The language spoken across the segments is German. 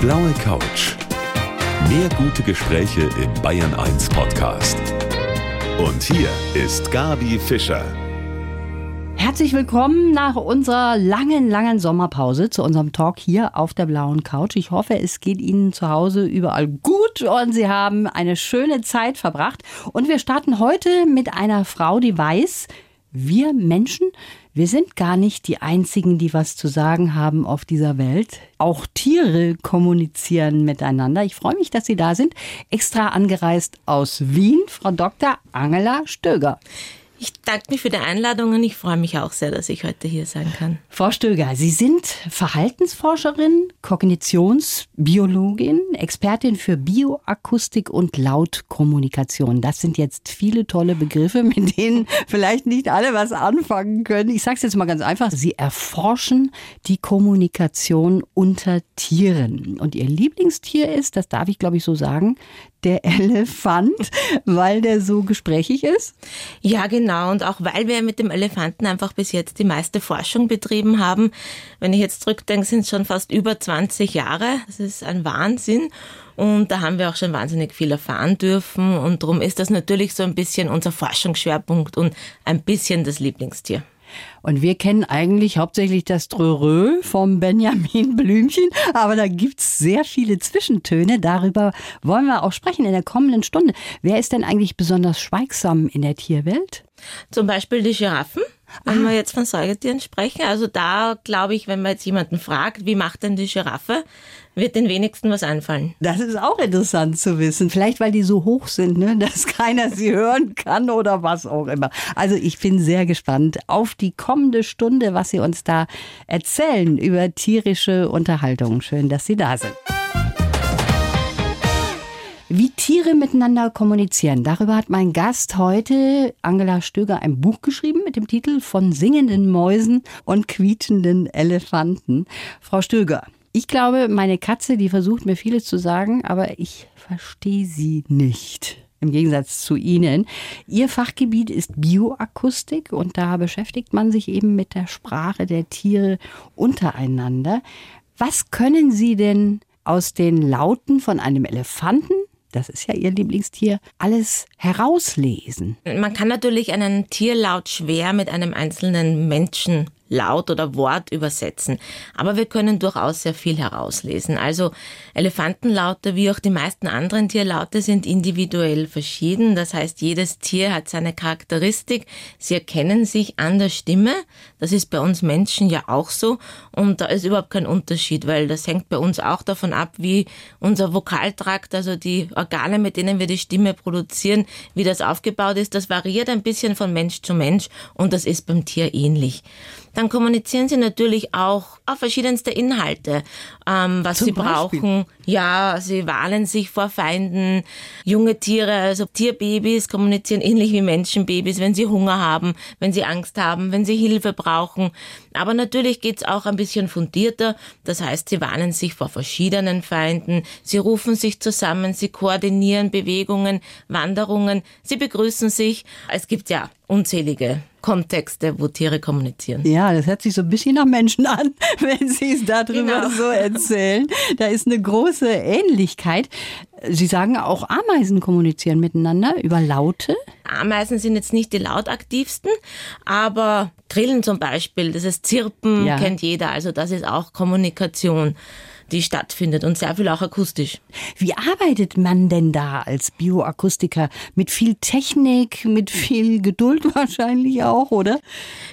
blaue Couch. Mehr gute Gespräche im Bayern 1 Podcast. Und hier ist Gabi Fischer. Herzlich willkommen nach unserer langen, langen Sommerpause zu unserem Talk hier auf der blauen Couch. Ich hoffe, es geht Ihnen zu Hause überall gut und Sie haben eine schöne Zeit verbracht. Und wir starten heute mit einer Frau, die weiß, wir Menschen, wir sind gar nicht die Einzigen, die was zu sagen haben auf dieser Welt. Auch Tiere kommunizieren miteinander. Ich freue mich, dass Sie da sind. Extra angereist aus Wien, Frau Dr. Angela Stöger. Ich danke mich für die Einladung und ich freue mich auch sehr, dass ich heute hier sein kann. Frau Stöger, Sie sind Verhaltensforscherin, Kognitionsbiologin, Expertin für Bioakustik und Lautkommunikation. Das sind jetzt viele tolle Begriffe, mit denen vielleicht nicht alle was anfangen können. Ich sage es jetzt mal ganz einfach. Sie erforschen die Kommunikation unter Tieren. Und Ihr Lieblingstier ist, das darf ich glaube ich so sagen, der Elefant, weil der so gesprächig ist? Ja, genau. Und auch weil wir mit dem Elefanten einfach bis jetzt die meiste Forschung betrieben haben. Wenn ich jetzt zurückdenke, sind es schon fast über 20 Jahre. Das ist ein Wahnsinn. Und da haben wir auch schon wahnsinnig viel erfahren dürfen. Und darum ist das natürlich so ein bisschen unser Forschungsschwerpunkt und ein bisschen das Lieblingstier. Und wir kennen eigentlich hauptsächlich das Drörö vom Benjamin Blümchen, aber da gibt's sehr viele Zwischentöne. Darüber wollen wir auch sprechen in der kommenden Stunde. Wer ist denn eigentlich besonders schweigsam in der Tierwelt? Zum Beispiel die Giraffen. Wenn ah. wir jetzt von Säugetieren sprechen, also da glaube ich, wenn man jetzt jemanden fragt, wie macht denn die Giraffe, wird den wenigsten was einfallen. Das ist auch interessant zu wissen. Vielleicht, weil die so hoch sind, ne? dass keiner sie hören kann oder was auch immer. Also ich bin sehr gespannt auf die kommende Stunde, was Sie uns da erzählen über tierische Unterhaltung. Schön, dass Sie da sind. Wie Tiere miteinander kommunizieren. Darüber hat mein Gast heute, Angela Stöger, ein Buch geschrieben mit dem Titel Von singenden Mäusen und quietschenden Elefanten. Frau Stöger, ich glaube, meine Katze, die versucht mir vieles zu sagen, aber ich verstehe sie nicht. Im Gegensatz zu Ihnen. Ihr Fachgebiet ist Bioakustik und da beschäftigt man sich eben mit der Sprache der Tiere untereinander. Was können Sie denn aus den Lauten von einem Elefanten, das ist ja Ihr Lieblingstier, alles herauslesen? Man kann natürlich einen Tierlaut schwer mit einem einzelnen Menschen Laut oder Wort übersetzen. Aber wir können durchaus sehr viel herauslesen. Also Elefantenlaute wie auch die meisten anderen Tierlaute sind individuell verschieden. Das heißt, jedes Tier hat seine Charakteristik. Sie erkennen sich an der Stimme. Das ist bei uns Menschen ja auch so. Und da ist überhaupt kein Unterschied, weil das hängt bei uns auch davon ab, wie unser Vokaltrakt, also die Organe, mit denen wir die Stimme produzieren, wie das aufgebaut ist. Das variiert ein bisschen von Mensch zu Mensch und das ist beim Tier ähnlich dann kommunizieren sie natürlich auch auf verschiedenste Inhalte, ähm, was Zum sie Beispiel? brauchen. Ja, sie warnen sich vor Feinden. Junge Tiere, also Tierbabys kommunizieren ähnlich wie Menschenbabys, wenn sie Hunger haben, wenn sie Angst haben, wenn sie Hilfe brauchen. Aber natürlich geht's auch ein bisschen fundierter. Das heißt, sie warnen sich vor verschiedenen Feinden. Sie rufen sich zusammen, sie koordinieren Bewegungen, Wanderungen, sie begrüßen sich. Es gibt ja unzählige Kontexte, wo Tiere kommunizieren. Ja, das hört sich so ein bisschen nach Menschen an, wenn Sie es darüber genau. so erzählen. Da ist eine große Ähnlichkeit. Sie sagen auch Ameisen kommunizieren miteinander über Laute. Ameisen sind jetzt nicht die lautaktivsten, aber Grillen zum Beispiel, das ist Zirpen, ja. kennt jeder. Also das ist auch Kommunikation die stattfindet und sehr viel auch akustisch. Wie arbeitet man denn da als Bioakustiker? Mit viel Technik, mit viel Geduld wahrscheinlich auch, oder?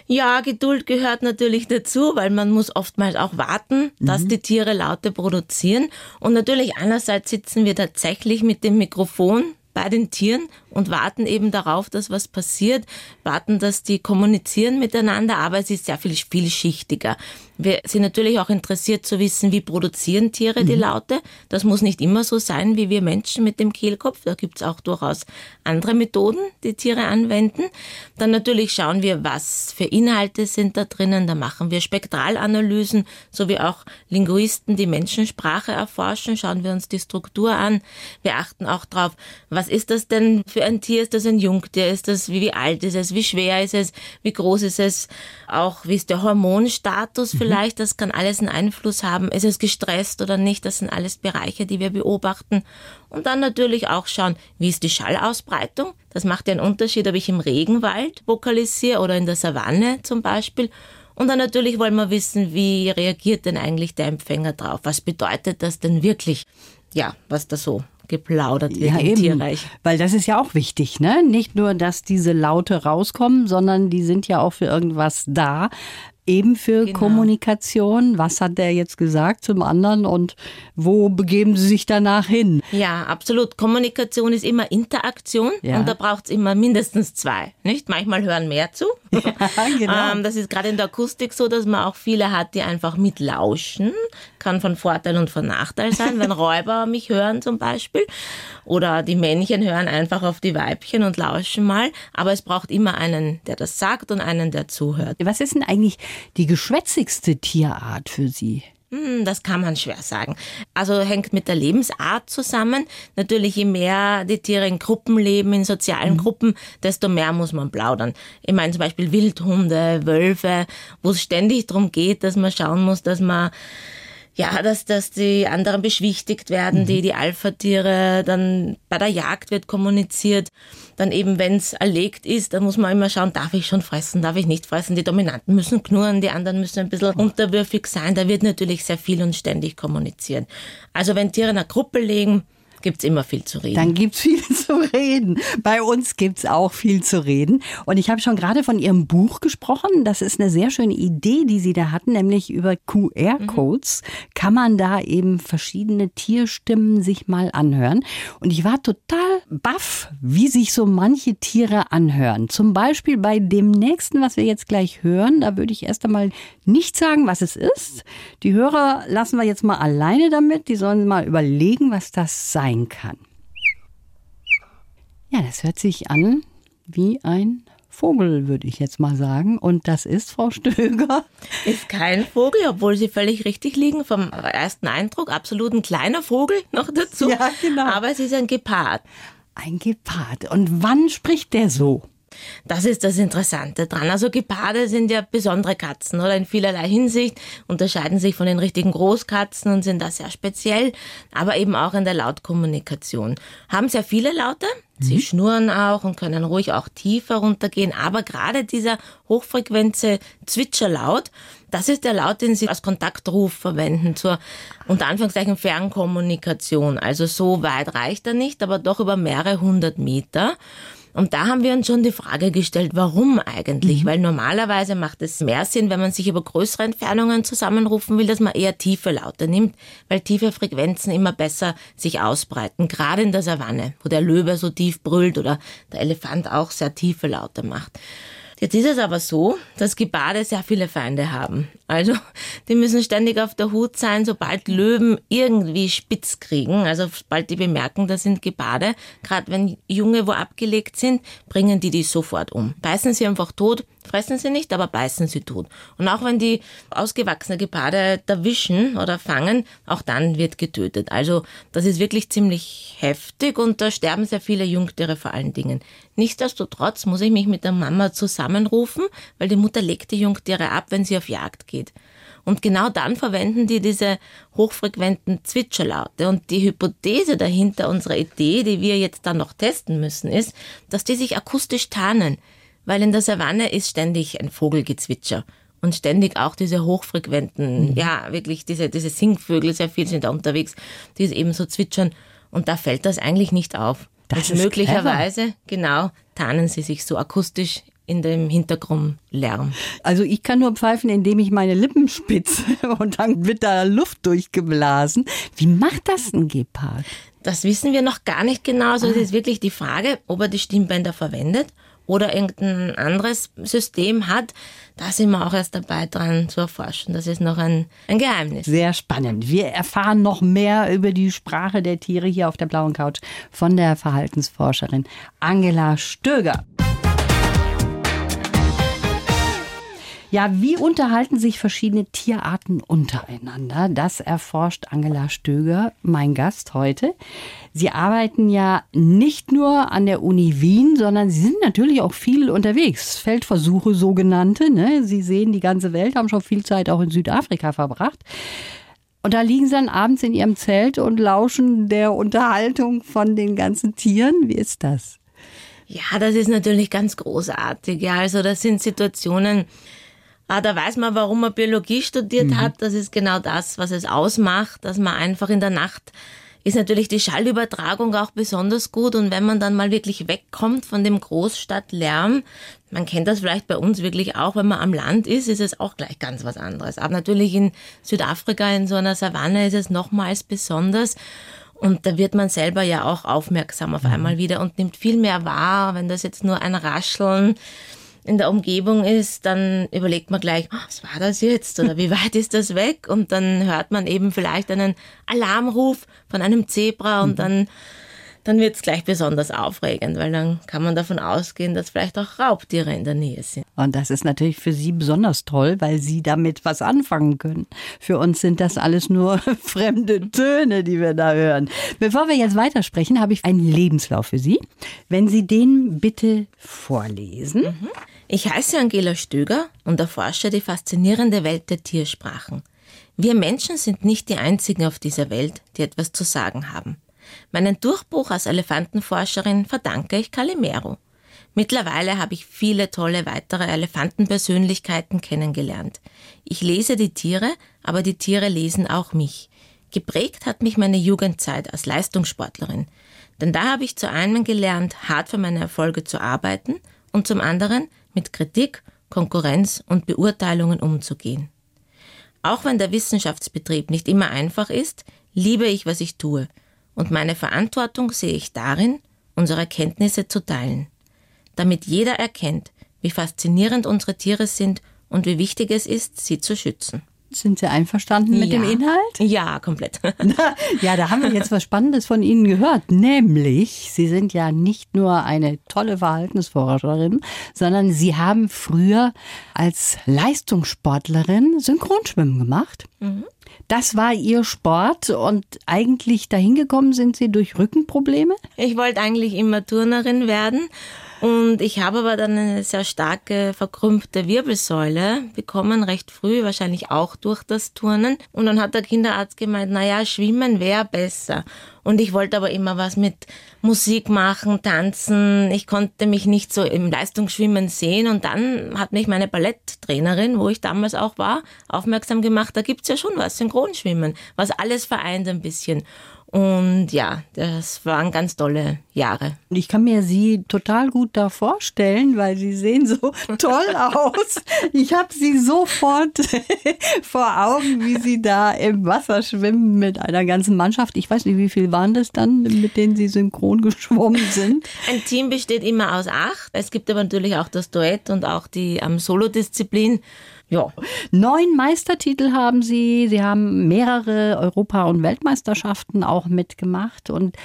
Ja, Geduld gehört natürlich dazu, weil man muss oftmals auch warten, dass mhm. die Tiere Laute produzieren. Und natürlich einerseits sitzen wir tatsächlich mit dem Mikrofon bei den Tieren und warten eben darauf, dass was passiert, warten, dass die kommunizieren miteinander, aber es ist sehr viel vielschichtiger. Wir sind natürlich auch interessiert zu wissen, wie produzieren Tiere die mhm. Laute. Das muss nicht immer so sein wie wir Menschen mit dem Kehlkopf. Da gibt es auch durchaus andere Methoden, die Tiere anwenden. Dann natürlich schauen wir, was für Inhalte sind da drinnen. Da machen wir Spektralanalysen, so wie auch Linguisten die Menschensprache erforschen. Schauen wir uns die Struktur an. Wir achten auch darauf, was ist das denn für ein Tier ist das ein Jungtier? Ist das, wie, wie alt ist es? Wie schwer ist es? Wie groß ist es? Auch wie ist der Hormonstatus mhm. vielleicht? Das kann alles einen Einfluss haben. Ist es gestresst oder nicht? Das sind alles Bereiche, die wir beobachten. Und dann natürlich auch schauen, wie ist die Schallausbreitung? Das macht ja einen Unterschied, ob ich im Regenwald vokalisiere oder in der Savanne zum Beispiel. Und dann natürlich wollen wir wissen, wie reagiert denn eigentlich der Empfänger drauf? Was bedeutet das denn wirklich? Ja, was da so geplaudert wird ja, im eben, Tierreich. Weil das ist ja auch wichtig, ne? Nicht nur, dass diese Laute rauskommen, sondern die sind ja auch für irgendwas da eben für genau. Kommunikation. Was hat der jetzt gesagt zum anderen und wo begeben Sie sich danach hin? Ja, absolut. Kommunikation ist immer Interaktion ja. und da braucht es immer mindestens zwei. Nicht? Manchmal hören mehr zu. Ja, genau. ähm, das ist gerade in der Akustik so, dass man auch viele hat, die einfach mitlauschen. Kann von Vorteil und von Nachteil sein, wenn Räuber mich hören zum Beispiel. Oder die Männchen hören einfach auf die Weibchen und lauschen mal. Aber es braucht immer einen, der das sagt und einen, der zuhört. Was ist denn eigentlich die geschwätzigste Tierart für Sie? Hm, das kann man schwer sagen. Also hängt mit der Lebensart zusammen. Natürlich, je mehr die Tiere in Gruppen leben, in sozialen mhm. Gruppen, desto mehr muss man plaudern. Ich meine zum Beispiel Wildhunde, Wölfe, wo es ständig darum geht, dass man schauen muss, dass man ja, dass, dass die anderen beschwichtigt werden, mhm. die, die Alpha-Tiere, dann bei der Jagd wird kommuniziert, dann eben, wenn es erlegt ist, dann muss man immer schauen, darf ich schon fressen, darf ich nicht fressen, die Dominanten müssen knurren, die anderen müssen ein bisschen unterwürfig sein, da wird natürlich sehr viel und ständig kommunizieren. Also wenn Tiere in einer Gruppe legen, Gibt's immer viel zu reden. Dann gibt's viel zu reden. Bei uns gibt's auch viel zu reden. Und ich habe schon gerade von Ihrem Buch gesprochen. Das ist eine sehr schöne Idee, die Sie da hatten, nämlich über QR-Codes mhm. kann man da eben verschiedene Tierstimmen sich mal anhören. Und ich war total baff, wie sich so manche Tiere anhören. Zum Beispiel bei dem nächsten, was wir jetzt gleich hören, da würde ich erst einmal nicht sagen, was es ist. Die Hörer lassen wir jetzt mal alleine damit. Die sollen mal überlegen, was das sei sein kann. Ja, das hört sich an wie ein Vogel, würde ich jetzt mal sagen. Und das ist, Frau Stöger? Ist kein Vogel, obwohl Sie völlig richtig liegen. Vom ersten Eindruck absolut ein kleiner Vogel noch dazu. Ja, genau. Aber es ist ein Gepard. Ein Gepard. Und wann spricht der so? Das ist das Interessante dran. Also Geparde sind ja besondere Katzen oder in vielerlei Hinsicht unterscheiden sich von den richtigen Großkatzen und sind da sehr speziell, aber eben auch in der Lautkommunikation. Haben sehr viele Laute, Sie mhm. schnurren auch und können ruhig auch tiefer runtergehen, aber gerade dieser hochfrequente Zwitscherlaut, das ist der Laut, den Sie als Kontaktruf verwenden zur unter Anführungszeichen Fernkommunikation. Also so weit reicht er nicht, aber doch über mehrere hundert Meter. Und da haben wir uns schon die Frage gestellt, warum eigentlich? Mhm. Weil normalerweise macht es mehr Sinn, wenn man sich über größere Entfernungen zusammenrufen will, dass man eher tiefe Laute nimmt, weil tiefe Frequenzen immer besser sich ausbreiten, gerade in der Savanne, wo der Löwe so tief brüllt oder der Elefant auch sehr tiefe Laute macht. Jetzt ist es aber so, dass Gebade sehr viele Feinde haben. Also die müssen ständig auf der Hut sein, sobald Löwen irgendwie spitz kriegen. Also sobald die bemerken, das sind Gebade, gerade wenn Junge wo abgelegt sind, bringen die die sofort um. Beißen sie einfach tot, fressen sie nicht, aber beißen sie tot. Und auch wenn die ausgewachsene Geparde erwischen oder fangen, auch dann wird getötet. Also das ist wirklich ziemlich heftig und da sterben sehr viele Jungtiere vor allen Dingen. Nichtsdestotrotz muss ich mich mit der Mama zusammenrufen, weil die Mutter legt die Jungtiere ab, wenn sie auf Jagd geht. Und genau dann verwenden die diese hochfrequenten Zwitscherlaute. Und die Hypothese dahinter unserer Idee, die wir jetzt dann noch testen müssen, ist, dass die sich akustisch tarnen weil in der Savanne ist ständig ein Vogelgezwitscher und ständig auch diese hochfrequenten, mhm. ja, wirklich diese, diese Singvögel, sehr viel sind da unterwegs, die eben so zwitschern und da fällt das eigentlich nicht auf. Das und möglicherweise, clever. genau, tarnen sie sich so akustisch in dem Hintergrundlärm. Also ich kann nur pfeifen, indem ich meine Lippen spitze und dann wird da Luft durchgeblasen. Wie macht das ein Gepard? Das wissen wir noch gar nicht genau. Also ah. es ist wirklich die Frage, ob er die Stimmbänder verwendet oder irgendein anderes System hat, da sind wir auch erst dabei dran zu erforschen. Das ist noch ein, ein Geheimnis. Sehr spannend. Wir erfahren noch mehr über die Sprache der Tiere hier auf der blauen Couch von der Verhaltensforscherin Angela Stöger. Ja, wie unterhalten sich verschiedene Tierarten untereinander? Das erforscht Angela Stöger, mein Gast heute. Sie arbeiten ja nicht nur an der Uni Wien, sondern Sie sind natürlich auch viel unterwegs. Feldversuche sogenannte. Ne? Sie sehen die ganze Welt, haben schon viel Zeit auch in Südafrika verbracht. Und da liegen sie dann abends in ihrem Zelt und lauschen der Unterhaltung von den ganzen Tieren. Wie ist das? Ja, das ist natürlich ganz großartig. Ja, also das sind Situationen, ah, da weiß man, warum man Biologie studiert mhm. hat. Das ist genau das, was es ausmacht, dass man einfach in der Nacht ist natürlich die Schallübertragung auch besonders gut und wenn man dann mal wirklich wegkommt von dem Großstadtlärm, man kennt das vielleicht bei uns wirklich auch, wenn man am Land ist, ist es auch gleich ganz was anderes. Aber natürlich in Südafrika in so einer Savanne ist es nochmals besonders. Und da wird man selber ja auch aufmerksam auf mhm. einmal wieder und nimmt viel mehr wahr, wenn das jetzt nur ein Rascheln in der Umgebung ist, dann überlegt man gleich, oh, was war das jetzt oder wie weit ist das weg? Und dann hört man eben vielleicht einen Alarmruf von einem Zebra und mhm. dann dann wird es gleich besonders aufregend, weil dann kann man davon ausgehen, dass vielleicht auch Raubtiere in der Nähe sind. Und das ist natürlich für Sie besonders toll, weil Sie damit was anfangen können. Für uns sind das alles nur fremde Töne, die wir da hören. Bevor wir jetzt weitersprechen, habe ich einen Lebenslauf für Sie. Wenn Sie den bitte vorlesen. Mhm. Ich heiße Angela Stöger und erforsche die faszinierende Welt der Tiersprachen. Wir Menschen sind nicht die einzigen auf dieser Welt, die etwas zu sagen haben. Meinen Durchbruch als Elefantenforscherin verdanke ich Calimero. Mittlerweile habe ich viele tolle weitere Elefantenpersönlichkeiten kennengelernt. Ich lese die Tiere, aber die Tiere lesen auch mich. Geprägt hat mich meine Jugendzeit als Leistungssportlerin. Denn da habe ich zu einem gelernt, hart für meine Erfolge zu arbeiten und zum anderen mit Kritik, Konkurrenz und Beurteilungen umzugehen. Auch wenn der Wissenschaftsbetrieb nicht immer einfach ist, liebe ich, was ich tue und meine Verantwortung sehe ich darin, unsere Erkenntnisse zu teilen, damit jeder erkennt, wie faszinierend unsere Tiere sind und wie wichtig es ist, sie zu schützen. Sind Sie einverstanden mit ja. dem Inhalt? Ja, komplett. ja, da haben wir jetzt was Spannendes von Ihnen gehört. Nämlich, Sie sind ja nicht nur eine tolle Verhaltensforscherin, sondern Sie haben früher als Leistungssportlerin Synchronschwimmen gemacht. Mhm. Das war Ihr Sport und eigentlich dahin gekommen sind Sie durch Rückenprobleme? Ich wollte eigentlich immer Turnerin werden und ich habe aber dann eine sehr starke verkrümpfte Wirbelsäule bekommen, recht früh, wahrscheinlich auch durch das Turnen. Und dann hat der Kinderarzt gemeint, naja, schwimmen wäre besser. Und ich wollte aber immer was mit Musik machen, tanzen. Ich konnte mich nicht so im Leistungsschwimmen sehen. Und dann hat mich meine Balletttrainerin, wo ich damals auch war, aufmerksam gemacht, da gibt's ja schon was, Synchronschwimmen, was alles vereint ein bisschen. Und ja, das waren ganz tolle Jahre. Ich kann mir Sie total gut da vorstellen, weil Sie sehen so toll aus. Ich habe Sie sofort vor Augen, wie Sie da im Wasser schwimmen mit einer ganzen Mannschaft. Ich weiß nicht, wie viel waren das dann, mit denen Sie synchron geschwommen sind? Ein Team besteht immer aus acht. Es gibt aber natürlich auch das Duett und auch die ähm, Solodisziplin. Ja. Neun Meistertitel haben Sie. Sie haben mehrere Europa- und Weltmeisterschaften auch mitgemacht. Und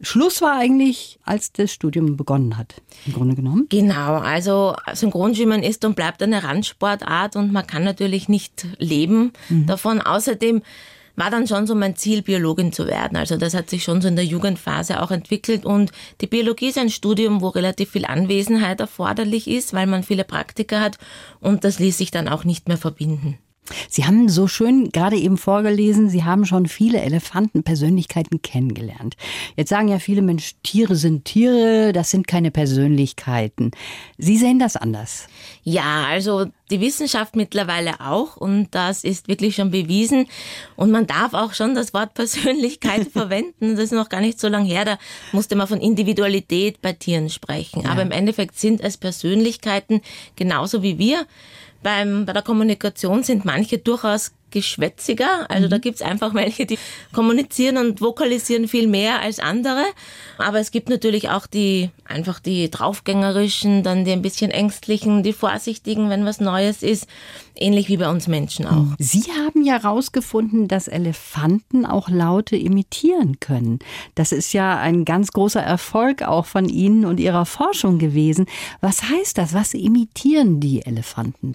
Schluss war eigentlich, als das Studium begonnen hat, im Grunde genommen. Genau, also Synchronschwimmen ist und bleibt eine Randsportart und man kann natürlich nicht leben mhm. davon. Außerdem war dann schon so mein Ziel, Biologin zu werden. Also das hat sich schon so in der Jugendphase auch entwickelt und die Biologie ist ein Studium, wo relativ viel Anwesenheit erforderlich ist, weil man viele Praktika hat und das ließ sich dann auch nicht mehr verbinden. Sie haben so schön gerade eben vorgelesen, Sie haben schon viele Elefantenpersönlichkeiten kennengelernt. Jetzt sagen ja viele Mensch, Tiere sind Tiere, das sind keine Persönlichkeiten. Sie sehen das anders. Ja, also die Wissenschaft mittlerweile auch und das ist wirklich schon bewiesen und man darf auch schon das Wort Persönlichkeit verwenden. Das ist noch gar nicht so lange her, da musste man von Individualität bei Tieren sprechen. Ja. Aber im Endeffekt sind es Persönlichkeiten genauso wie wir beim, bei der Kommunikation sind manche durchaus geschwätziger. Also mhm. da gibt's einfach welche, die kommunizieren und vokalisieren viel mehr als andere. Aber es gibt natürlich auch die einfach die draufgängerischen, dann die ein bisschen ängstlichen, die vorsichtigen, wenn was Neues ist. Ähnlich wie bei uns Menschen auch. Mhm. Sie haben ja herausgefunden, dass Elefanten auch Laute imitieren können. Das ist ja ein ganz großer Erfolg auch von Ihnen und Ihrer Forschung gewesen. Was heißt das? Was imitieren die Elefanten?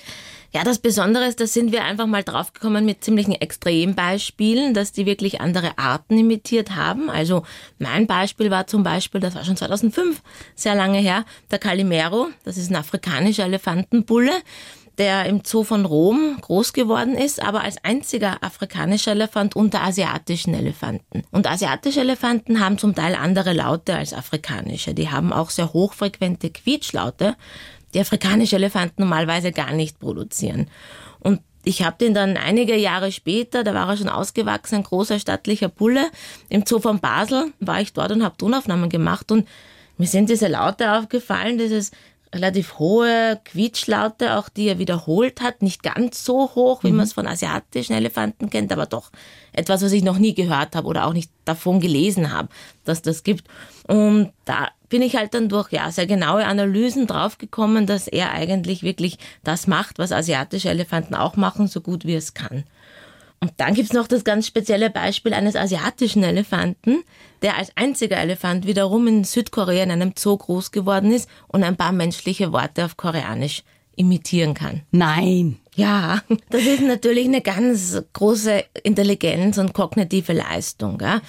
Ja, das Besondere ist, da sind wir einfach mal draufgekommen mit ziemlichen Extrembeispielen, dass die wirklich andere Arten imitiert haben. Also mein Beispiel war zum Beispiel, das war schon 2005, sehr lange her, der Calimero, das ist ein afrikanischer Elefantenbulle der im Zoo von Rom groß geworden ist, aber als einziger afrikanischer Elefant unter asiatischen Elefanten. Und asiatische Elefanten haben zum Teil andere Laute als afrikanische. Die haben auch sehr hochfrequente Quietschlaute, die afrikanische Elefanten normalerweise gar nicht produzieren. Und ich habe den dann einige Jahre später, da war er schon ausgewachsen, ein großer stattlicher Bulle, im Zoo von Basel war ich dort und habe Tonaufnahmen gemacht und mir sind diese Laute aufgefallen, dieses relativ hohe Quietschlaute, auch die er wiederholt hat. Nicht ganz so hoch, wie mhm. man es von asiatischen Elefanten kennt, aber doch etwas, was ich noch nie gehört habe oder auch nicht davon gelesen habe, dass das gibt. Und da bin ich halt dann durch ja sehr genaue Analysen draufgekommen, dass er eigentlich wirklich das macht, was asiatische Elefanten auch machen, so gut wie es kann. Und dann gibt's noch das ganz spezielle Beispiel eines asiatischen Elefanten, der als einziger Elefant wiederum in Südkorea in einem Zoo groß geworden ist und ein paar menschliche Worte auf Koreanisch imitieren kann. Nein. Ja, das ist natürlich eine ganz große Intelligenz und kognitive Leistung. Ja.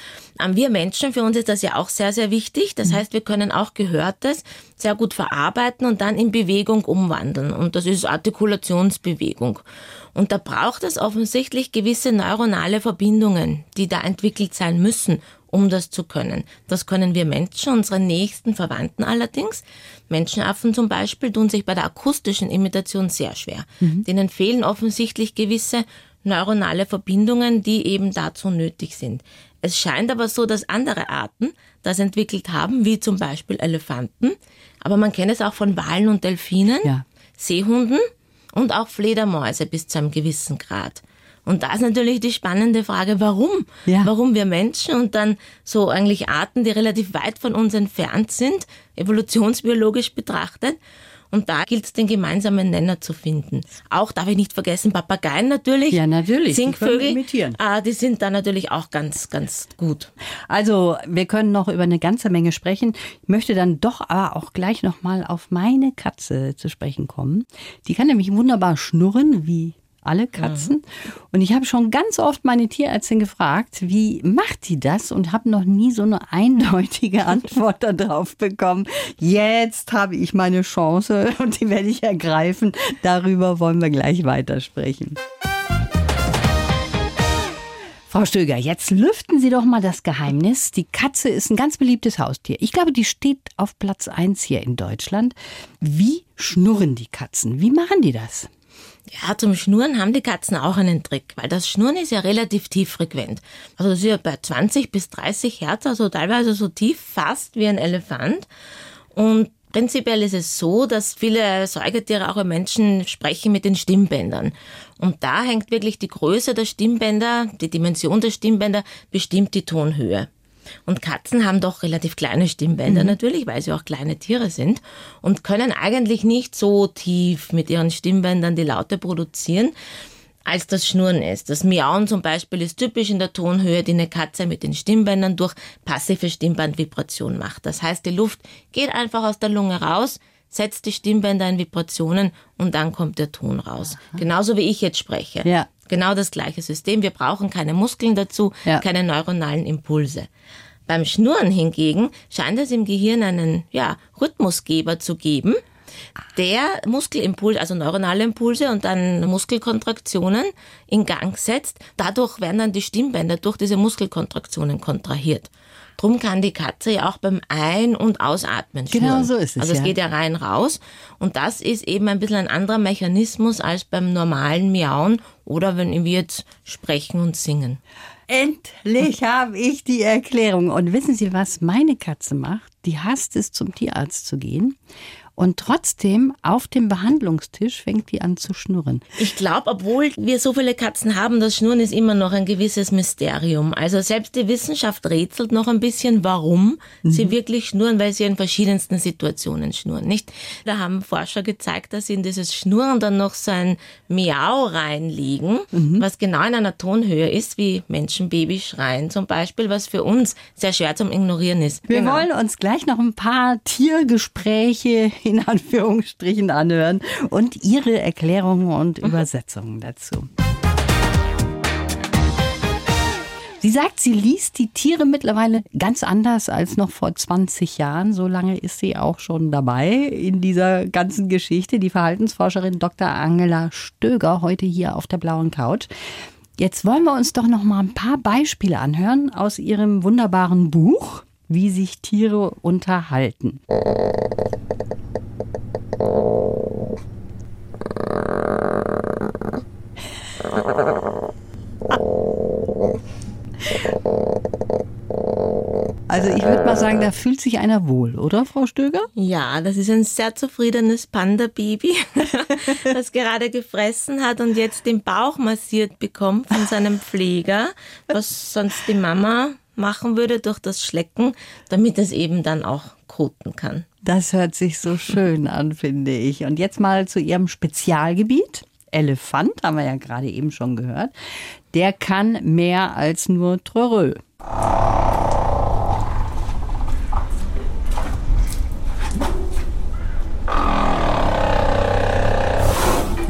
Wir Menschen, für uns ist das ja auch sehr, sehr wichtig. Das mhm. heißt, wir können auch Gehörtes sehr gut verarbeiten und dann in Bewegung umwandeln. Und das ist Artikulationsbewegung. Und da braucht es offensichtlich gewisse neuronale Verbindungen, die da entwickelt sein müssen, um das zu können. Das können wir Menschen, unsere nächsten Verwandten allerdings. Menschenaffen zum Beispiel tun sich bei der akustischen Imitation sehr schwer. Mhm. Denen fehlen offensichtlich gewisse neuronale Verbindungen, die eben dazu nötig sind. Es scheint aber so, dass andere Arten das entwickelt haben, wie zum Beispiel Elefanten. Aber man kennt es auch von Walen und Delfinen, ja. Seehunden und auch Fledermäuse bis zu einem gewissen Grad. Und da ist natürlich die spannende Frage, warum? Ja. Warum wir Menschen und dann so eigentlich Arten, die relativ weit von uns entfernt sind, evolutionsbiologisch betrachtet. Und da gilt es, den gemeinsamen Nenner zu finden. Auch darf ich nicht vergessen, Papageien natürlich. Ja, natürlich. Singvögel. Die, imitieren. Äh, die sind da natürlich auch ganz, ganz gut. Also, wir können noch über eine ganze Menge sprechen. Ich möchte dann doch aber auch gleich nochmal auf meine Katze zu sprechen kommen. Die kann nämlich wunderbar schnurren, wie alle Katzen. Mhm. Und ich habe schon ganz oft meine Tierärztin gefragt, wie macht die das? Und habe noch nie so eine eindeutige Antwort darauf bekommen. Jetzt habe ich meine Chance und die werde ich ergreifen. Darüber wollen wir gleich weitersprechen. Frau Stöger, jetzt lüften Sie doch mal das Geheimnis. Die Katze ist ein ganz beliebtes Haustier. Ich glaube, die steht auf Platz 1 hier in Deutschland. Wie schnurren die Katzen? Wie machen die das? Ja, zum Schnurren haben die Katzen auch einen Trick, weil das Schnurren ist ja relativ tieffrequent. Also das ist ja bei 20 bis 30 Hertz, also teilweise so tief fast wie ein Elefant. Und prinzipiell ist es so, dass viele Säugetiere, auch Menschen, sprechen mit den Stimmbändern. Und da hängt wirklich die Größe der Stimmbänder, die Dimension der Stimmbänder bestimmt die Tonhöhe. Und Katzen haben doch relativ kleine Stimmbänder mhm. natürlich, weil sie auch kleine Tiere sind und können eigentlich nicht so tief mit ihren Stimmbändern die Laute produzieren, als das Schnurren ist. Das Miauen zum Beispiel ist typisch in der Tonhöhe, die eine Katze mit den Stimmbändern durch passive Stimmbandvibration macht. Das heißt, die Luft geht einfach aus der Lunge raus, setzt die Stimmbänder in Vibrationen und dann kommt der Ton raus. Aha. Genauso wie ich jetzt spreche. Ja. Genau das gleiche System. Wir brauchen keine Muskeln dazu, ja. keine neuronalen Impulse. Beim Schnurren hingegen scheint es im Gehirn einen ja, Rhythmusgeber zu geben, der Muskelimpuls, also neuronale Impulse und dann Muskelkontraktionen in Gang setzt. Dadurch werden dann die Stimmbänder durch diese Muskelkontraktionen kontrahiert. Drum kann die Katze ja auch beim Ein- und Ausatmen schnurren. Genau so ist es. Also es ja. geht ja rein raus. Und das ist eben ein bisschen ein anderer Mechanismus als beim normalen Miauen oder wenn wir jetzt sprechen und singen. Endlich habe ich die Erklärung. Und wissen Sie, was meine Katze macht? Die hasst es, zum Tierarzt zu gehen. Und trotzdem auf dem Behandlungstisch fängt die an zu schnurren. Ich glaube, obwohl wir so viele Katzen haben, das Schnurren ist immer noch ein gewisses Mysterium. Also selbst die Wissenschaft rätselt noch ein bisschen, warum mhm. sie wirklich schnurren, weil sie in verschiedensten Situationen schnurren. Nicht? Da haben Forscher gezeigt, dass sie in dieses Schnurren dann noch so ein Miau reinlegen, mhm. was genau in einer Tonhöhe ist, wie Menschen Baby schreien zum Beispiel, was für uns sehr schwer zum Ignorieren ist. Wir genau. wollen uns gleich noch ein paar Tiergespräche in Anführungsstrichen anhören und ihre Erklärungen und Übersetzungen dazu. Sie sagt, sie liest die Tiere mittlerweile ganz anders als noch vor 20 Jahren. So lange ist sie auch schon dabei in dieser ganzen Geschichte. Die Verhaltensforscherin Dr. Angela Stöger heute hier auf der blauen Couch. Jetzt wollen wir uns doch noch mal ein paar Beispiele anhören aus ihrem wunderbaren Buch, wie sich Tiere unterhalten. Also ich würde mal sagen, da fühlt sich einer wohl, oder Frau Stöger? Ja, das ist ein sehr zufriedenes Panda-Baby, das gerade gefressen hat und jetzt den Bauch massiert bekommt von seinem Pfleger, was sonst die Mama machen würde durch das Schlecken, damit es eben dann auch koten kann. Das hört sich so schön an, finde ich. Und jetzt mal zu Ihrem Spezialgebiet. Elefant, haben wir ja gerade eben schon gehört. Der kann mehr als nur Trörö.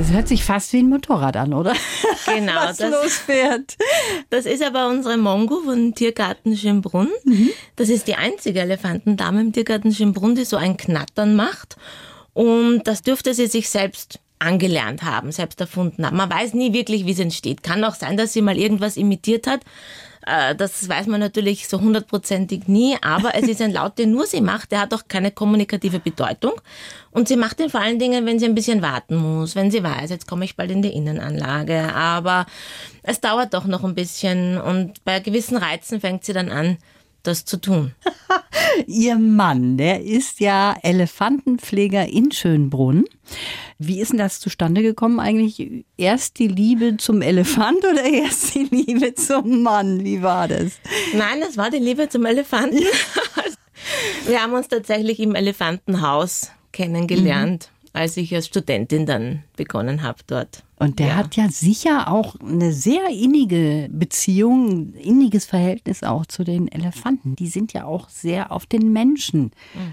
Das hört sich fast wie ein Motorrad an, oder? Genau, Was das- losfährt. Das ist aber unsere Mongo von Tiergarten Schönbrunn. Das ist die einzige Elefantendame im Tiergarten Schönbrunn, die so ein Knattern macht. Und das dürfte sie sich selbst angelernt haben, selbst erfunden haben. Man weiß nie wirklich, wie es entsteht. Kann auch sein, dass sie mal irgendwas imitiert hat. Äh, Das weiß man natürlich so hundertprozentig nie, aber es ist ein Laut, den nur sie macht. Der hat auch keine kommunikative Bedeutung. Und sie macht ihn vor allen Dingen, wenn sie ein bisschen warten muss, wenn sie weiß, jetzt komme ich bald in die Innenanlage. Aber es dauert doch noch ein bisschen und bei gewissen Reizen fängt sie dann an, das zu tun. Ihr Mann, der ist ja Elefantenpfleger in Schönbrunn. Wie ist denn das zustande gekommen eigentlich? Erst die Liebe zum Elefant oder erst die Liebe zum Mann? Wie war das? Nein, das war die Liebe zum Elefanten. Wir haben uns tatsächlich im Elefantenhaus kennengelernt, als ich als Studentin dann begonnen habe dort. Und der Ja. hat ja sicher auch eine sehr innige Beziehung, inniges Verhältnis auch zu den Elefanten. Die sind ja auch sehr auf den Menschen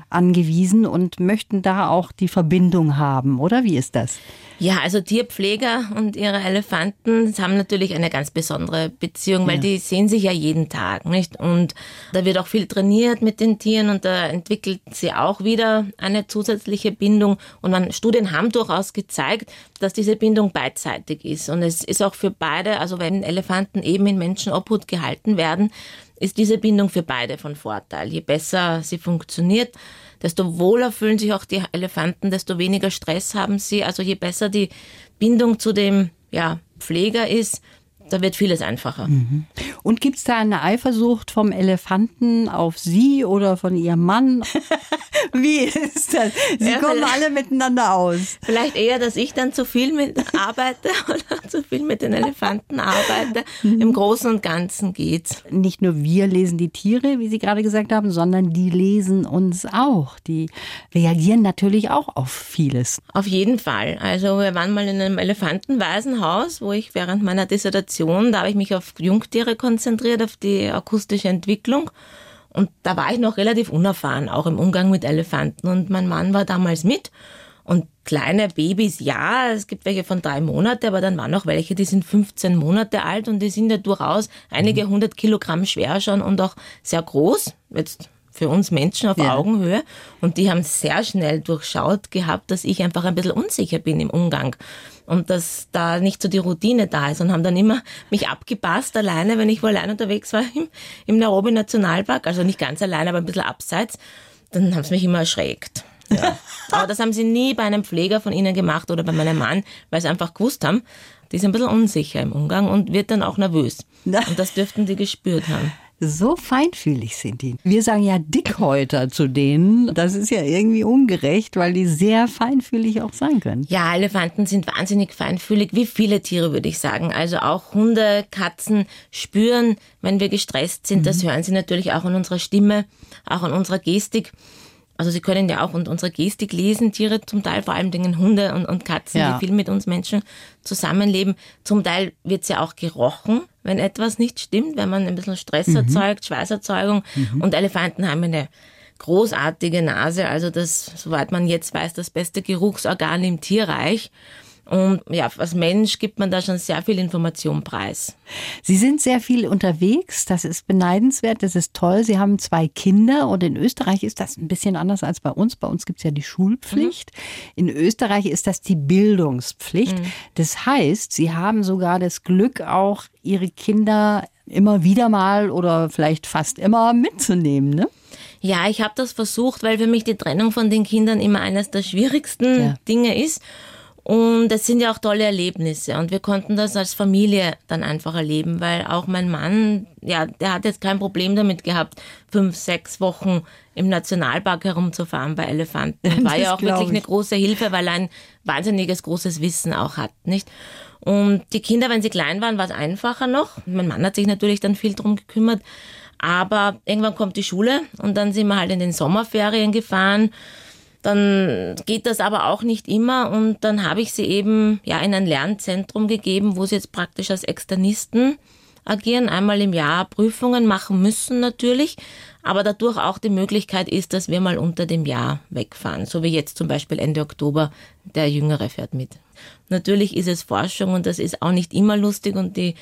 angewiesen und möchten da auch die Verbindung haben, oder wie ist das? Ja, also Tierpfleger und ihre Elefanten haben natürlich eine ganz besondere Beziehung, weil die sehen sich ja jeden Tag, nicht? Und da wird auch viel trainiert mit den Tieren und da entwickelt sie auch wieder eine zusätzliche Bindung. Und man, Studien haben durchaus gezeigt, dass diese Bindung beidseitig ist. Und es ist auch für beide, also wenn Elefanten eben in Menschenobhut gehalten werden, ist diese Bindung für beide von Vorteil. Je besser sie funktioniert, desto wohler fühlen sich auch die Elefanten, desto weniger Stress haben sie. Also je besser die Bindung zu dem ja, Pfleger ist, da wird vieles einfacher. Und gibt es da eine Eifersucht vom Elefanten auf Sie oder von Ihrem Mann? Wie ist das? Sie Ja, kommen alle miteinander aus. Vielleicht eher, dass ich dann zu viel mit arbeite oder zu viel mit den Elefanten arbeite. Im Großen und Ganzen geht's. Nicht nur wir lesen die Tiere, wie Sie gerade gesagt haben, sondern die lesen uns auch. Die reagieren natürlich auch auf vieles. Auf jeden Fall. Also wir waren mal in einem Elefantenwaisenhaus, wo ich während meiner Dissertation, da habe ich mich auf Jungtiere konzentriert, auf die akustische Entwicklung. Und da war ich noch relativ unerfahren, auch im Umgang mit Elefanten. Und mein Mann war damals mit. Und kleine Babys, ja, es gibt welche von drei Monate, aber dann waren auch welche, die sind 15 Monate alt und die sind ja durchaus einige hundert Kilogramm schwer schon und auch sehr groß. Jetzt für uns Menschen auf Ja. Augenhöhe. Und die haben sehr schnell durchschaut gehabt, dass ich einfach ein bisschen unsicher bin im Umgang. Und dass da nicht so die Routine da ist und haben dann immer mich abgepasst alleine, wenn ich wo allein unterwegs war im, im Nairobi Nationalpark, also nicht ganz alleine, aber ein bisschen abseits, dann haben sie mich immer erschreckt. Ja. aber das haben sie nie bei einem Pfleger von ihnen gemacht oder bei meinem Mann, weil sie einfach gewusst haben, die ist ein bisschen unsicher im Umgang und wird dann auch nervös. Und das dürften die gespürt haben. So feinfühlig sind die. Wir sagen ja Dickhäuter zu denen. Das ist ja irgendwie ungerecht, weil die sehr feinfühlig auch sein können. Ja, Elefanten sind wahnsinnig feinfühlig, wie viele Tiere würde ich sagen. Also auch Hunde, Katzen spüren, wenn wir gestresst sind. Das hören sie natürlich auch an unserer Stimme, auch an unserer Gestik. Also sie können ja auch und unsere Gestik lesen, Tiere zum Teil, vor allem Dingen Hunde und, und Katzen, Ja. die viel mit uns Menschen zusammenleben. Zum Teil wird ja auch gerochen, wenn etwas nicht stimmt, wenn man ein bisschen Stress erzeugt, Schweißerzeugung. Und Elefanten haben eine großartige Nase, also das, soweit man jetzt weiß, das beste Geruchsorgan im Tierreich. Und ja, als Mensch gibt man da schon sehr viel Information preis. Sie sind sehr viel unterwegs. Das ist beneidenswert. Das ist toll. Sie haben zwei Kinder und in Österreich ist das ein bisschen anders als bei uns. Bei uns gibt es ja die Schulpflicht. Mhm. In Österreich ist das die Bildungspflicht. Mhm. Das heißt, Sie haben sogar das Glück, auch Ihre Kinder immer wieder mal oder vielleicht fast immer mitzunehmen, ne? Ja, ich habe das versucht, weil für mich die Trennung von den Kindern immer eines der schwierigsten ja. Dinge ist. Und es sind ja auch tolle Erlebnisse und wir konnten das als Familie dann einfach erleben, weil auch mein Mann, ja, der hat jetzt kein Problem damit gehabt, fünf, sechs Wochen im Nationalpark herumzufahren bei Elefanten. War ja auch wirklich eine große Hilfe, weil er ein wahnsinniges großes Wissen auch hat, nicht? Und die Kinder, wenn sie klein waren, war es einfacher noch. Mein Mann hat sich natürlich dann viel drum gekümmert. Aber irgendwann kommt die Schule und dann sind wir halt in den Sommerferien gefahren dann geht das aber auch nicht immer. Und dann habe ich sie eben ja in ein Lernzentrum gegeben, wo sie jetzt praktisch als Externisten agieren, einmal im Jahr Prüfungen machen müssen natürlich, aber dadurch auch die Möglichkeit ist, dass wir mal unter dem Jahr wegfahren, so wie jetzt zum Beispiel Ende Oktober der Jüngere fährt mit. Natürlich ist es Forschung und das ist auch nicht immer lustig und die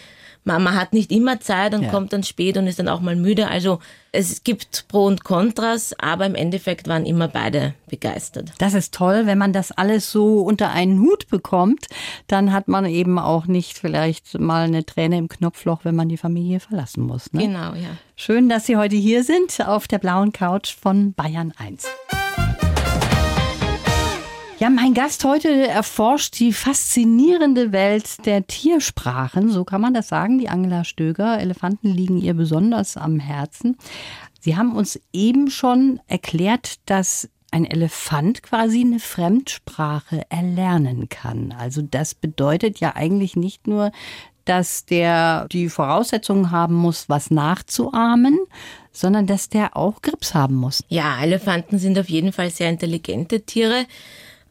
man, hat nicht immer Zeit und ja. kommt dann spät und ist dann auch mal müde. Also es gibt Pro und Kontras, aber im Endeffekt waren immer beide begeistert. Das ist toll, wenn man das alles so unter einen Hut bekommt, dann hat man eben auch nicht vielleicht mal eine Träne im Knopfloch, wenn man die Familie verlassen muss. Ne? Genau, ja. Schön, dass Sie heute hier sind auf der blauen Couch von Bayern 1. Ja, mein Gast heute erforscht die faszinierende Welt der Tiersprachen, so kann man das sagen. Die Angela Stöger, Elefanten liegen ihr besonders am Herzen. Sie haben uns eben schon erklärt, dass ein Elefant quasi eine Fremdsprache erlernen kann. Also das bedeutet ja eigentlich nicht nur, dass der die Voraussetzungen haben muss, was nachzuahmen, sondern dass der auch Grips haben muss. Ja, Elefanten sind auf jeden Fall sehr intelligente Tiere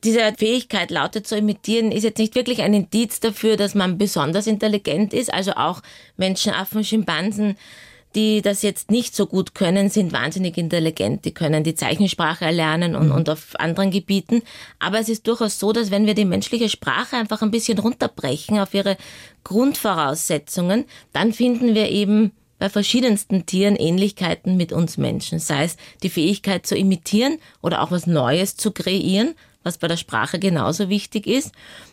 diese Fähigkeit, Laute zu imitieren, ist jetzt nicht wirklich ein Indiz dafür, dass man besonders intelligent ist. Also auch Menschen, Affen, Schimpansen, die das jetzt nicht so gut können, sind wahnsinnig intelligent. Die können die Zeichensprache erlernen und, mhm. und auf anderen Gebieten. Aber es ist durchaus so, dass wenn wir die menschliche Sprache einfach ein bisschen runterbrechen auf ihre Grundvoraussetzungen, dann finden wir eben bei verschiedensten Tieren Ähnlichkeiten mit uns Menschen. Sei es die Fähigkeit zu imitieren oder auch was Neues zu kreieren, was bei der Sprache genauso wichtig ist.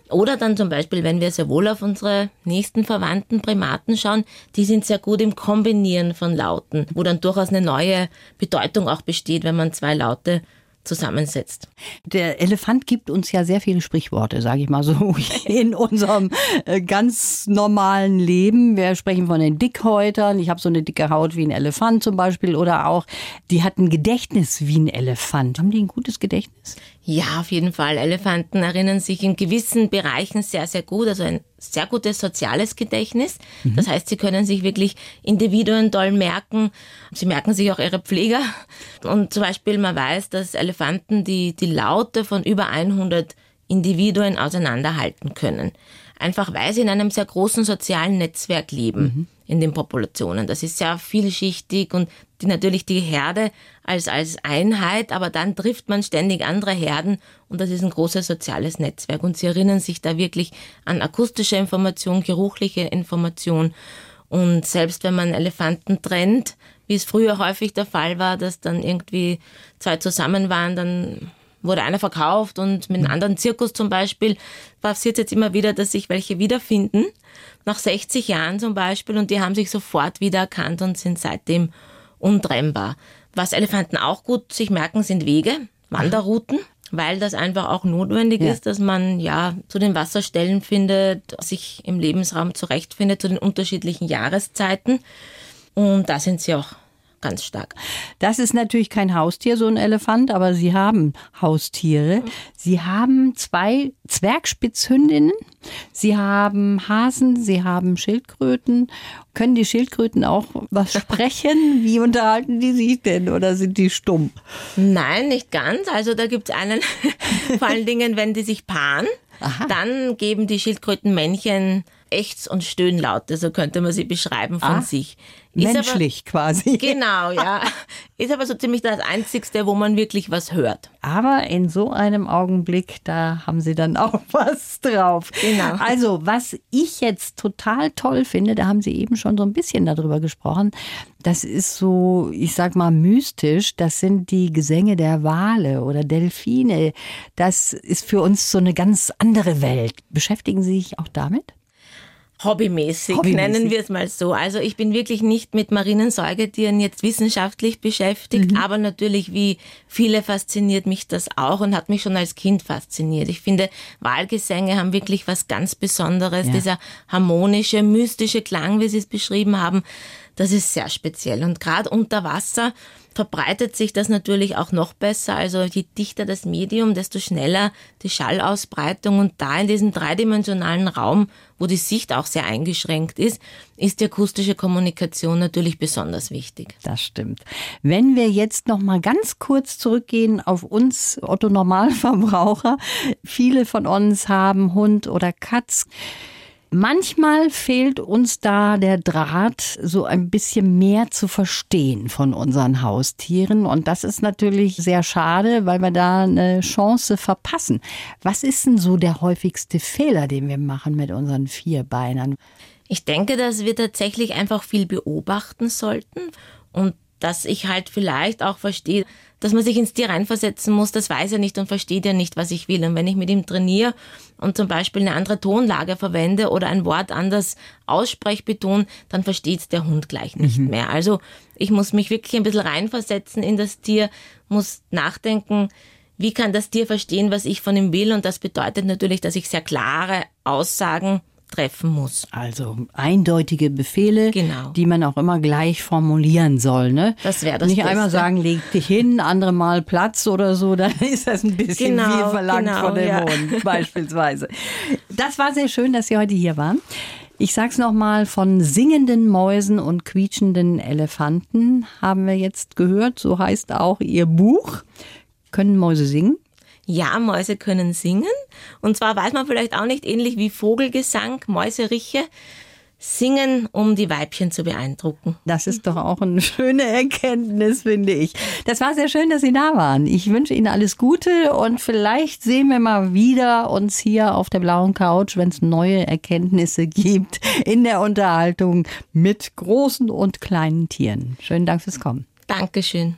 Oder dann zum Beispiel, wenn wir sehr wohl auf unsere nächsten verwandten Primaten schauen, die sind sehr gut im Kombinieren von Lauten, wo dann durchaus eine neue Bedeutung auch besteht, wenn man zwei Laute zusammensetzt. Der Elefant gibt uns ja sehr viele Sprichworte, sage ich mal so, in unserem äh, ganz normalen Leben. Wir sprechen von den Dickhäutern. Ich habe so eine dicke Haut wie ein Elefant zum Beispiel. Oder auch, die hat ein Gedächtnis wie ein Elefant. Haben die ein gutes Gedächtnis? Ja, auf jeden Fall. Elefanten erinnern sich in gewissen Bereichen sehr, sehr gut. Also ein sehr gutes soziales Gedächtnis. Mhm. Das heißt, sie können sich wirklich Individuen toll merken. Sie merken sich auch ihre Pfleger. Und zum Beispiel, man weiß, dass Elefanten die, die Laute von über 100 Individuen auseinanderhalten können. Einfach weil sie in einem sehr großen sozialen Netzwerk leben. Mhm in den Populationen. Das ist sehr vielschichtig und die, natürlich die Herde als, als Einheit, aber dann trifft man ständig andere Herden und das ist ein großes soziales Netzwerk. Und sie erinnern sich da wirklich an akustische Information, geruchliche Information. Und selbst wenn man Elefanten trennt, wie es früher häufig der Fall war, dass dann irgendwie zwei zusammen waren, dann wurde einer verkauft und mit einem anderen Zirkus zum Beispiel passiert jetzt immer wieder, dass sich welche wiederfinden, nach 60 Jahren zum Beispiel, und die haben sich sofort wiedererkannt und sind seitdem untrennbar. Was Elefanten auch gut sich merken, sind Wege, Wanderrouten, weil das einfach auch notwendig ja. ist, dass man ja zu den Wasserstellen findet, sich im Lebensraum zurechtfindet, zu den unterschiedlichen Jahreszeiten. Und da sind sie auch ganz stark. Das ist natürlich kein Haustier, so ein Elefant, aber Sie haben Haustiere. Sie haben zwei Zwergspitzhündinnen, Sie haben Hasen, Sie haben Schildkröten. Können die Schildkröten auch was sprechen? Wie unterhalten die sich denn oder sind die stumm? Nein, nicht ganz. Also da gibt es einen, vor allen Dingen, wenn die sich paaren, Aha. dann geben die Schildkrötenmännchen Ächz- und Stöhnlaute, so könnte man sie beschreiben von ah, sich. Ist menschlich aber, quasi. Genau, ja. Ist aber so ziemlich das Einzigste, wo man wirklich was hört. Aber in so einem Augenblick, da haben Sie dann auch was drauf. Genau. Also, was ich jetzt total toll finde, da haben Sie eben schon so ein bisschen darüber gesprochen, das ist so, ich sag mal, mystisch. Das sind die Gesänge der Wale oder Delfine. Das ist für uns so eine ganz andere Welt. Beschäftigen Sie sich auch damit? Hobbymäßig, Hobbymäßig, nennen wir es mal so. Also ich bin wirklich nicht mit marinen Säugetieren jetzt wissenschaftlich beschäftigt, mhm. aber natürlich wie viele fasziniert mich das auch und hat mich schon als Kind fasziniert. Ich finde, Wahlgesänge haben wirklich was ganz Besonderes. Ja. Dieser harmonische, mystische Klang, wie Sie es beschrieben haben, das ist sehr speziell. Und gerade unter Wasser verbreitet sich das natürlich auch noch besser. Also je dichter das Medium, desto schneller die Schallausbreitung. Und da in diesem dreidimensionalen Raum, wo die Sicht auch sehr eingeschränkt ist, ist die akustische Kommunikation natürlich besonders wichtig. Das stimmt. Wenn wir jetzt noch mal ganz kurz zurückgehen auf uns Otto Normalverbraucher, viele von uns haben Hund oder Katz. Manchmal fehlt uns da der Draht, so ein bisschen mehr zu verstehen von unseren Haustieren. Und das ist natürlich sehr schade, weil wir da eine Chance verpassen. Was ist denn so der häufigste Fehler, den wir machen mit unseren Vierbeinern? Ich denke, dass wir tatsächlich einfach viel beobachten sollten und dass ich halt vielleicht auch verstehe, dass man sich ins Tier reinversetzen muss, das weiß er nicht und versteht ja nicht, was ich will. Und wenn ich mit ihm trainiere und zum Beispiel eine andere Tonlage verwende oder ein Wort anders aussprechbeton, dann versteht der Hund gleich nicht mhm. mehr. Also ich muss mich wirklich ein bisschen reinversetzen in das Tier, muss nachdenken, wie kann das Tier verstehen, was ich von ihm will. Und das bedeutet natürlich, dass ich sehr klare Aussagen treffen muss. Also eindeutige Befehle, genau. die man auch immer gleich formulieren soll. Ne? Das wäre das Nicht Beste. einmal sagen, leg dich hin, andere Mal Platz oder so, dann ist das ein bisschen genau, viel verlangt genau, von dem ja. Hund beispielsweise. Das war sehr schön, dass Sie heute hier waren. Ich sag's nochmal, von singenden Mäusen und quietschenden Elefanten haben wir jetzt gehört. So heißt auch Ihr Buch. Können Mäuse singen? Ja, Mäuse können singen. Und zwar weiß man vielleicht auch nicht ähnlich wie Vogelgesang, Mäuseriche singen, um die Weibchen zu beeindrucken. Das ist doch auch eine schöne Erkenntnis, finde ich. Das war sehr schön, dass Sie da waren. Ich wünsche Ihnen alles Gute und vielleicht sehen wir mal wieder uns hier auf der blauen Couch, wenn es neue Erkenntnisse gibt in der Unterhaltung mit großen und kleinen Tieren. Schönen Dank fürs Kommen. Dankeschön.